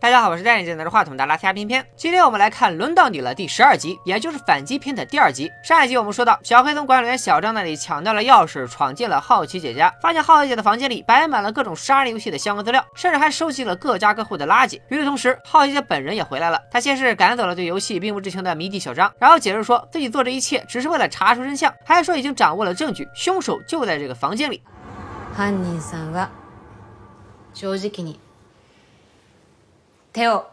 大家好，我是戴眼镜拿着话筒的拉拉偏偏。今天我们来看《轮到你了》第十二集，也就是反击篇的第二集。上一集我们说到，小黑从管理员小张那里抢到了钥匙，闯进了好奇姐家，发现好奇姐的房间里摆满了各种杀人游戏的相关资料，甚至还收集了各家各户的垃圾。与此同时，好奇姐本人也回来了。她先是赶走了对游戏并不知情的迷弟小张，然后解释说自己做这一切只是为了查出真相，还说已经掌握了证据，凶手就在这个房间里。犯人さんは？正直手を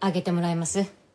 挙げてもらえます？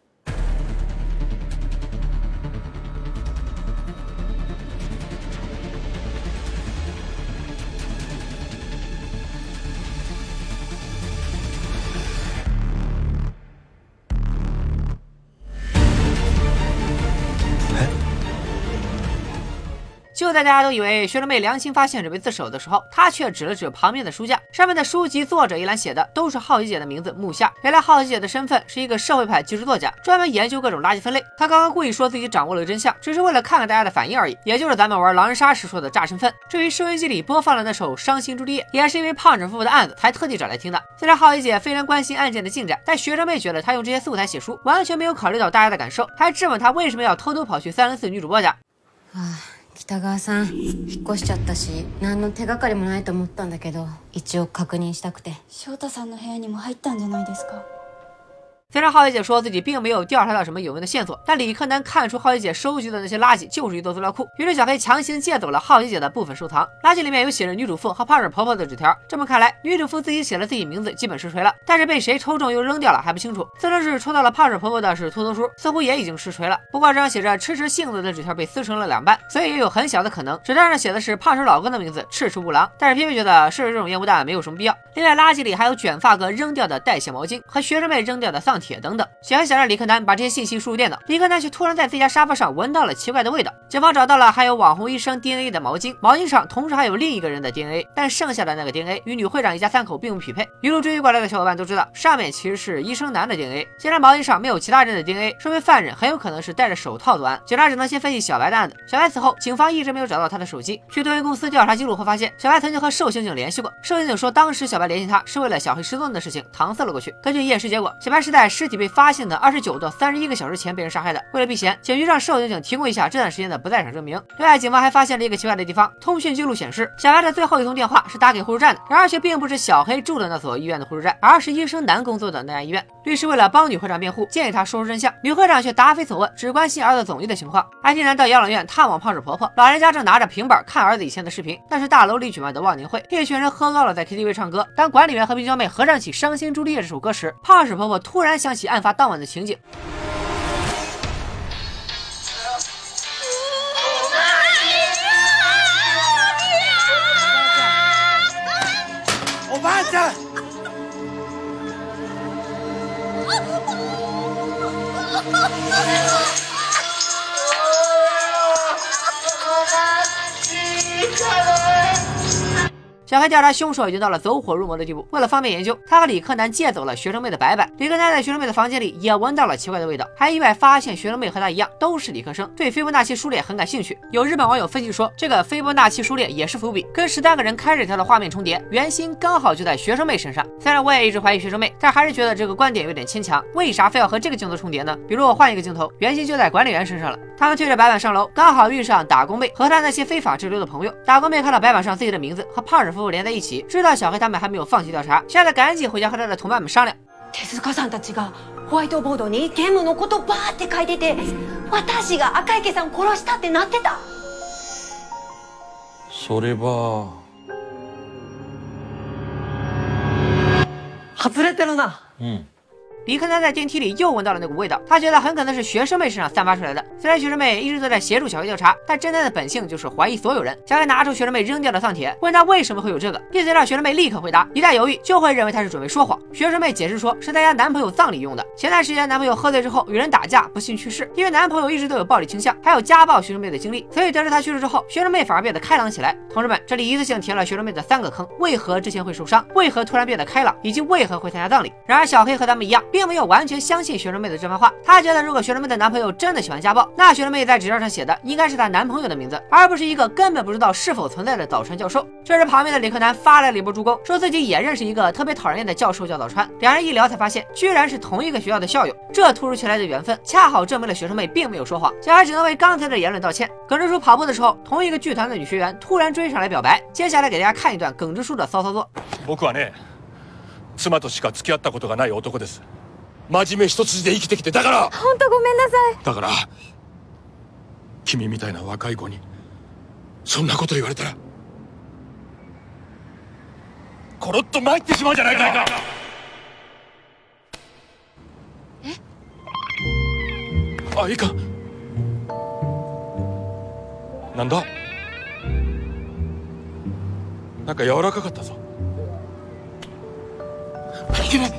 就在大家都以为学生妹良心发现准备自首的时候，她却指了指旁边的书架，上面的书籍作者一栏写的都是好奇姐的名字木下。原来好奇姐的身份是一个社会派纪实作家，专门研究各种垃圾分类。她刚刚故意说自己掌握了真相，只是为了看看大家的反应而已，也就是咱们玩狼人杀时说的炸身份。至于收音机里播放了那首《伤心朱丽叶》，也是因为胖子夫妇的案子才特地找来听的。虽然好奇姐非常关心案件的进展，但学生妹觉得她用这些素材写书，完全没有考虑到大家的感受，还质问她为什么要偷偷跑去三零四女主播家。唉北川さん引っ越しちゃったし何の手がかりもないと思ったんだけど一応確認したくて。翔太さんの部屋にも入ったんじゃないですか？虽然浩一姐说自己并没有调查到什么有用的线索，但李克南看出浩一姐收集的那些垃圾就是一座资料库。于是小黑强行借走了浩一姐的部分收藏，垃圾里面有写着女主妇和胖婶婆婆的纸条。这么看来，女主妇自己写了自己名字，基本实锤了。但是被谁抽中又扔掉了还不清楚。自称是抽到了胖婶婆婆的是秃头叔，似乎也已经实锤了。不过这张写着“吃吃杏子”的纸条被撕成了两半，所以也有很小的可能纸条上写的是胖婶老公的名字赤赤五郎。但是偏偏觉得试试这种烟雾弹没有什么必要。另外，垃圾里还有卷发哥扔掉的代谢毛巾和学生妹扔掉的丧铁等等。小想让李克南把这些信息输入电脑，李克南却突然在自家沙发上闻到了奇怪的味道。警方找到了还有网红医生 DNA 的毛巾，毛巾上同时还有另一个人的 DNA，但剩下的那个 DNA 与女会长一家三口并不匹配。一路追过来的小伙伴都知道，上面其实是医生男的 DNA。既然毛巾上没有其他人的 DNA，说明犯人很有可能是戴着手套作案。警察只能先分析小白的案子。小白死后，警方一直没有找到他的手机。去多云公司调查记录后发现，小白曾经和寿刑警联系过。寿刑警说，当时小白联系他是为了小黑失踪的事情搪塞了过去。根据验尸结果，小白是在尸体被发现的二十九到三。十一个小时前被人杀害的。为了避嫌，警局让寿刑警提供一下这段时间的不在场证明。另外，警方还发现了一个奇怪的地方：通讯记录显示，小白的最后一通电话是打给护士站的，然而却并不是小黑住的那所医院的护士站，而是医生男工作的那家医院。律师为了帮女会长辩护，建议他说出真相。女会长却答非所问，只关心儿子总医的情况。IT 男到养老院探望胖婶婆婆，老人家正拿着平板看儿子以前的视频。那是大楼里举办的忘年会，一群人喝高了，在 KTV 唱歌。当管理员和冰娇妹合唱起《伤心朱丽叶》这首歌时，胖婶婆婆突然想起案发当晚的情景。ばあちゃん 小黑调查凶手已经到了走火入魔的地步。为了方便研究，他和李克南借走了学生妹的白板。李克南在学生妹的房间里也闻到了奇怪的味道，还意外发现学生妹和他一样都是理科生，对斐波那契数列很感兴趣。有日本网友分析说，这个斐波那契数列也是伏笔，跟十三个人开始条的画面重叠，圆心刚好就在学生妹身上。虽然我也一直怀疑学生妹，但还是觉得这个观点有点牵强。为啥非要和这个镜头重叠呢？比如我换一个镜头，圆心就在管理员身上了。他们推着白板上楼，刚好遇上打工妹和他那些非法滞留的朋友。打工妹看到白板上自己的名字和胖婶夫妇连在一起，知道小黑他们还没有放弃调查，现在赶紧回家和他的同伴们商量。手塚さんたちがホワイトボードにゲームのことバーって書いてて、私が赤池さん殺したってなってた。それは。外れてるな。うん。 李克南在电梯里又闻到了那股味道，他觉得很可能是学生妹身上散发出来的。虽然学生妹一直都在协助小黑调查，但侦探的本性就是怀疑所有人。小黑拿出学生妹扔掉的丧铁，问他为什么会有这个，并且让学生妹立刻回答。一旦犹豫，就会认为他是准备说谎。学生妹解释说是在家男朋友葬礼用的。前段时间男朋友喝醉之后与人打架，不幸去世。因为男朋友一直都有暴力倾向，还有家暴学生妹的经历，所以得知他去世之后，学生妹反而变得开朗起来。同志们，这里一次性填了学生妹的三个坑：为何之前会受伤？为何突然变得开朗？以及为何会参加葬礼？然而小黑和他们一样，并没有完全相信学生妹的这番话。她觉得，如果学生妹的男朋友真的喜欢家暴，那学生妹在纸条上写的应该是她男朋友的名字，而不是一个根本不知道是否存在的早川教授。这时，旁边的李克南发来了一波助攻，说自己也认识一个特别讨人厌的教授叫早川。两人一聊，才发现居然是同一个学校的校友。这突如其来的缘分，恰好证明了学生妹并没有说谎。小孩只能为刚才的言论道歉。耿直叔跑步的时候，同一个剧团的女学员突然追上来表白。接下来给大家看一段耿直叔的骚操作。僕はね妻としか付き合ったことがない男です 真面目一筋で生きてきてだから。本当ごめんなさい。だから君みたいな若い子にそんなこと言われたらコロッと参ってしまうじゃないか。え？あいいか。なんだ？なんか柔らかかったぞ。いけない。い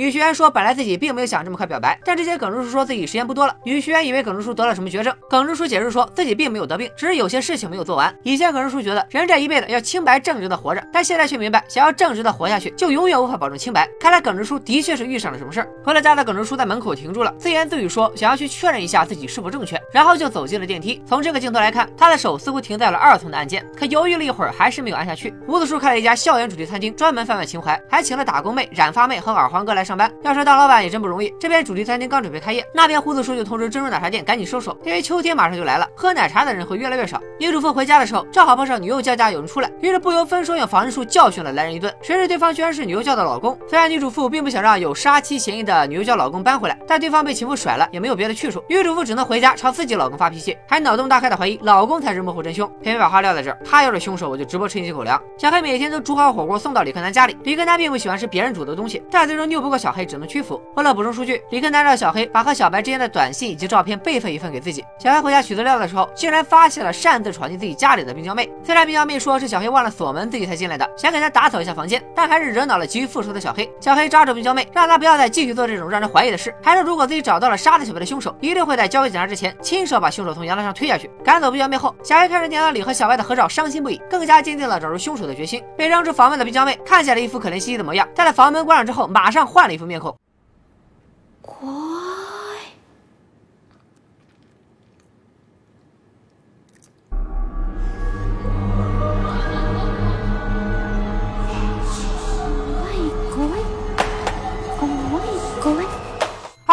女学员说，本来自己并没有想这么快表白，但这些耿直叔说自己时间不多了。女学员以为耿直叔得了什么绝症，耿直叔解释说自己并没有得病，只是有些事情没有做完。以前耿直叔觉得人这一辈子要清白正直的活着，但现在却明白，想要正直的活下去，就永远无法保证清白。看来耿直叔的确是遇上了什么事儿。回了家的耿直叔在门口停住了，自言自语说想要去确认一下自己是否正确，然后就走进了电梯。从这个镜头来看，他的手似乎停在了二层的按键，可犹豫了一会儿，还是没有按下去。胡子叔开了一家校园主题餐厅，专门贩卖情怀，还请了打工妹、染发妹和耳环哥来上班。要说当老板也真不容易。这边主题餐厅刚准备开业，那边胡子叔就通知珍珠奶茶店赶紧收手，因为秋天马上就来了，喝奶茶的人会越来越少。女主妇回家的时候，正好碰上女幼教家有人出来，于是不由分说用防身术教训了来人一顿。谁知对方居然是女幼教的老公。虽然女主妇并不想让有杀妻嫌疑的女幼教老公搬回来，但对方被情妇甩了，也没有别的去处。女主妇只能回家朝自己老公发脾气，还脑洞大开的怀疑老公才是幕后真凶。偏偏把话撂在这儿，他要是凶手，我就直播吃你几口粮。小黑每天都煮好火锅送到李克南家里，李克南并不喜欢吃别人煮的东西，但最终拗不过小黑，只能屈服。为了补充数据，李克南让小黑把和小白之间的短信以及照片备份一份给自己。小黑回家取资料的时候，竟然发现了擅自闯进自己家里的冰娇妹。虽然冰娇妹说是小黑忘了锁门，自己才进来的，想给他打扫一下房间，但还是惹恼了急于复仇的小黑。小黑抓住冰娇妹，让她不要再继续做这种让人怀疑的事，还说如果自己找到了杀死小白的凶手，一定会在交给警察之前亲手把凶手从阳台上推下去。赶走冰娇妹后，小黑看着电脑里和小白的合照，伤心不已，更加坚定了找出凶手的决心。被扔出房门的冰娇妹看起来一副可怜兮兮的模样，在房门关上之后，马上换一副面孔。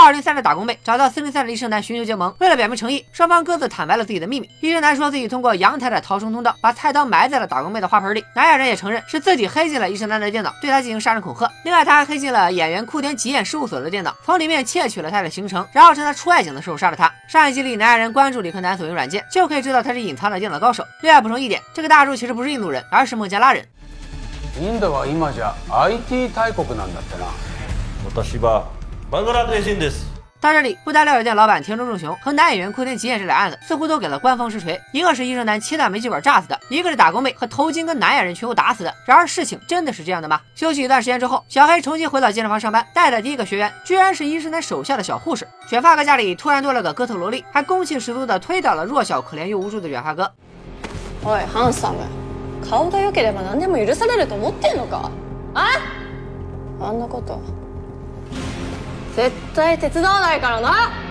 二零三的打工妹找到四零三的医生男寻求结盟，为了表明诚意，双方各自坦白了自己的秘密。医生男说自己通过阳台的逃生通道把菜刀埋在了打工妹的花盆里，南亚人也承认是自己黑进了医生男的电脑，对他进行杀人恐吓。另外，他还黑进了演员库田吉彦事务所的电脑，从里面窃取了他的行程，然后趁他出外景的时候杀了他。上一集里，南亚人关注李克南所用软件，就可以知道他是隐藏的电脑高手。另外补充一点，这个大叔其实不是印度人，而是孟加拉人。インドは今じゃ IT 大国なんだってな私は バングラデシュ人です到这里，不达料理店老板田中正雄和男演员库田吉彦这俩案子似乎都给了官方实锤，一个是医生男切断煤气管炸死的，一个是打工妹和头巾跟南亚人全部打死的。然而事情真的是这样的吗？休息一段时间之后，小黑重新回到健身房上班，带的第一个学员居然是医生男手下的小护士。卷发哥家里突然多了个哥特萝莉，还攻气十足的推倒了弱小可怜又无助的卷发哥。おいハンサム顔が良ければ何でも許されると思ってんのかああんなこと 絶対手伝わないからな。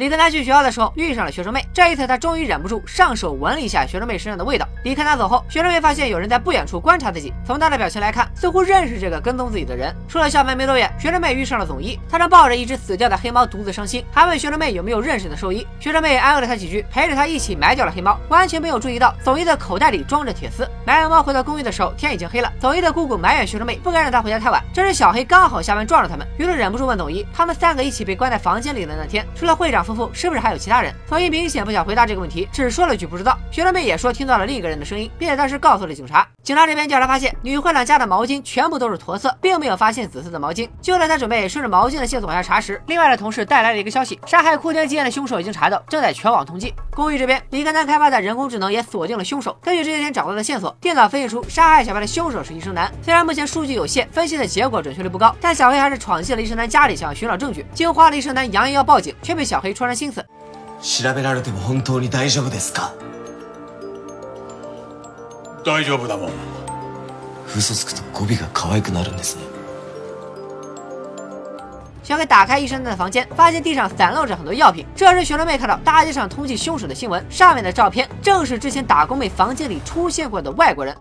李克南去学校的时候遇上了学生妹，这一次他终于忍不住上手闻了一下学生妹身上的味道。李克南走后，学生妹发现有人在不远处观察自己，从他的表情来看，似乎认识这个跟踪自己的人。出了校门没多远，学生妹遇上了总医，他正抱着一只死掉的黑猫独自伤心，还问学生妹有没有认识的兽医。学生妹安慰了他几句，陪着他一起埋掉了黑猫，完全没有注意到总医的口袋里装着铁丝。埋完猫回到公寓的时候，天已经黑了。总医的姑姑埋怨学生妹不该让他回家太晚，这时小黑刚好下班撞着他们，于是忍不住问总医，他们三个一起被关在房间里的那天，除了会长。夫是不是还有其他人？佐伊明显不想回答这个问题，只说了句不知道。学生妹也说听到了另一个人的声音，并且当时告诉了警察。警察这边调查发现，女会长家的毛巾全部都是驼色，并没有发现紫色的毛巾。就在他准备顺着毛巾的线索往下查时，另外的同事带来了一个消息：杀害库田基彦的凶手已经查到，正在全网通缉。公寓这边，李根南开发的人工智能也锁定了凶手。根据这些天找到的线索，电脑分析出杀害小白的凶手是医生男。虽然目前数据有限，分析的结果准确率不高，但小黑还是闯进了医生男家里，想要寻找证据。惊慌的医生男扬言要报警，却被小黑戳穿心思。調べられても本当に大丈夫ですか大丈夫だもん嘘つくと語尾が可愛くなるんですね小黑打开医生男的房间，发现地上散落着很多药品。这时，学生妹看到大街上通缉凶手的新闻，上面的照片正是之前打工妹房间里出现过的外国人。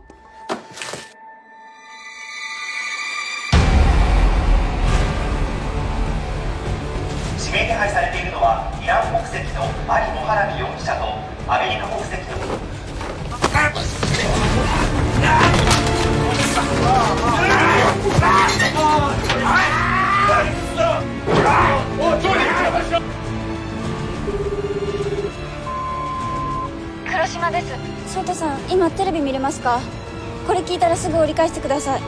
テレビ見れますか？これ聞いたらすぐ折り返してください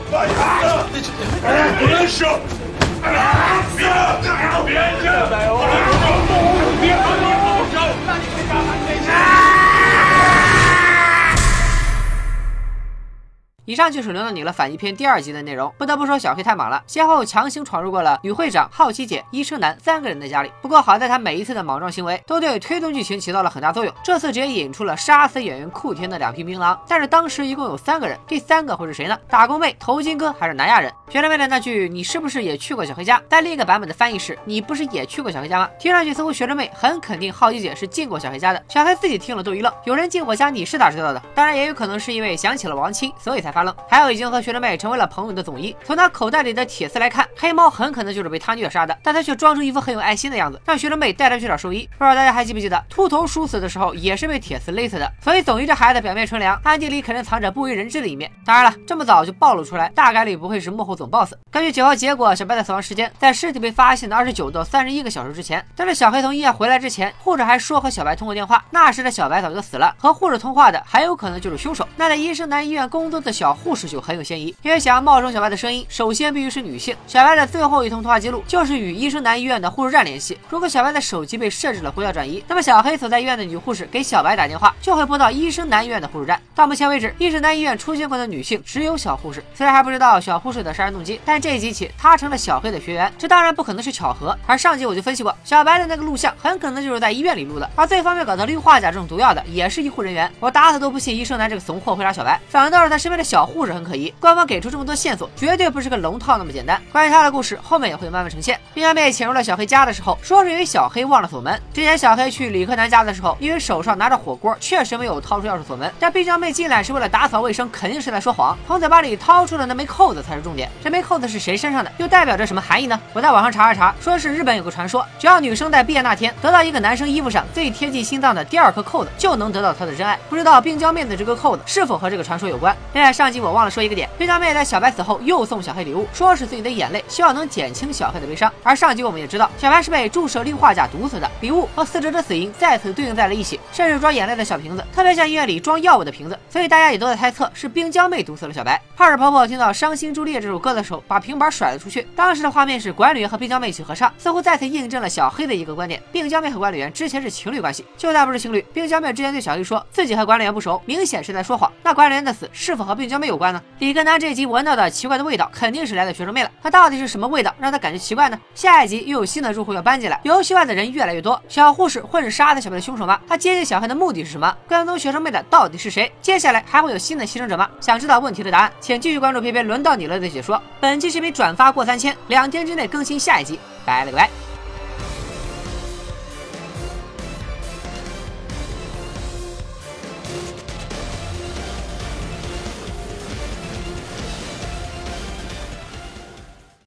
以上就是轮到你了反击篇第二集的内容。不得不说，小黑太忙了，先后强行闯入过了女会长、好奇姐、医生男三个人的家里。不过好在他每一次的莽撞行为都对推动剧情起到了很大作用。这次直接引出了杀死演员库田的两匹槟榔，但是当时一共有三个人，第三个会是谁呢？打工妹、头巾哥还是南亚人？学生妹的那句“你是不是也去过小黑家”，在另一个版本的翻译是“你不是也去过小黑家吗？”听上去似乎学生妹很肯定好奇姐是进过小黑家的。小黑自己听了都一愣，有人进我家，你是咋知道的？当然也有可能是因为想起了王青，所以才发愣。还有已经和学生妹成为了朋友的总一，从他口袋里的铁丝来看，黑猫很可能就是被他虐杀的，但他却装出一副很有爱心的样子，让学生妹带他去找兽医。不知道大家还记不记得，秃头叔死的时候也是被铁丝勒死的，所以总一这孩子表面纯良，暗地里肯定藏着不为人知的一面。当然了，这么早就暴露出来，大概率不会是幕后总 boss。根据解剖结果，小白的死亡时间在尸体被发现的二十九到三十一个小时之前。但是小黑从医院回来之前，护士还说和小白通过电话，那时的小白早就死了，和护士通话的很有可能就是凶手。那在医生男医院工作的小 小护士就很有嫌疑。因为想要冒充小白的声音，首先必须是女性。小白的最后一通通话记录就是与医生男医院的护士站联系。如果小白的手机被设置了呼叫转移，那么小黑所在医院的女护士给小白打电话，就会拨到医生男医院的护士站。到目前为止，医生男医院出现过的女性只有小护士。虽然还不知道小护士的杀人动机，但这一集起她成了小黑的学员，这当然不可能是巧合。而上集我就分析过，小白的那个录像很可能就是在医院里录的，而最方便搞到氯化钾这种毒药的也是医护人员。我打死都不信医生男这个怂货会杀小白，反倒是他身边的小护士很可疑。官方给出这么多线索。绝对不是个龙套那么简单。关于他的故事，后面也会慢慢呈现。冰江妹潜入了小黑家的时候，说是因为小黑忘了锁门。之前小黑去李克南家的时候，因为手上拿着火锅，确实没有掏出钥匙锁门。但冰江妹进来是为了打扫卫生，肯定是在说谎。从嘴巴里掏出的那枚扣子才是重点。这枚扣子是谁身上的，又代表着什么含义呢？我在网上查了查，说是日本有个传说，只要女生在毕业那天得到一个男生衣服上最贴近心脏的第二颗扣子，就能得到他的真爱。不知道冰娇妹的这个扣子是否和这个传说有关？恋爱，上上集我忘了说一个点，冰江妹在小白死后又送小黑礼物。说是自己的眼泪，希望能减轻小黑的悲伤。而上集我们也知道，小白是被注射氯化钾毒死的，礼物和死者的死因再次对应在了一起，甚至装眼泪的小瓶子，特别像医院里装药物的瓶子。所以大家也都在猜测是冰娇妹毒死了小白。帕尔婆婆听到《伤心朱丽叶》这首歌的时候，把平板甩了出去。当时的画面是管理员和冰娇妹一起合唱，似乎再次印证了小黑的一个观点：冰娇妹和管理员之前是情侣关系。就算不是情侣，冰娇妹之前对小黑说自己和管理员不熟，明显是在说谎。那管理员的死是否和冰娇妹有关呢？李根南这集闻到的奇怪的味道，肯定是来自学生妹了。他到底是什么味道让他感觉奇怪呢？下一集又有新的住户要搬进来，游戏外的人越来越多。小护士会是杀死小白的凶手吗？他接近小黑的目的是什么？跟踪学生妹的到底是谁？接下来还会有新的牺牲者吗？想知道问题的答案，请继续关注片片轮到你了的解说。本期视频转发过三千，两天之内更新下一集。拜了个拜。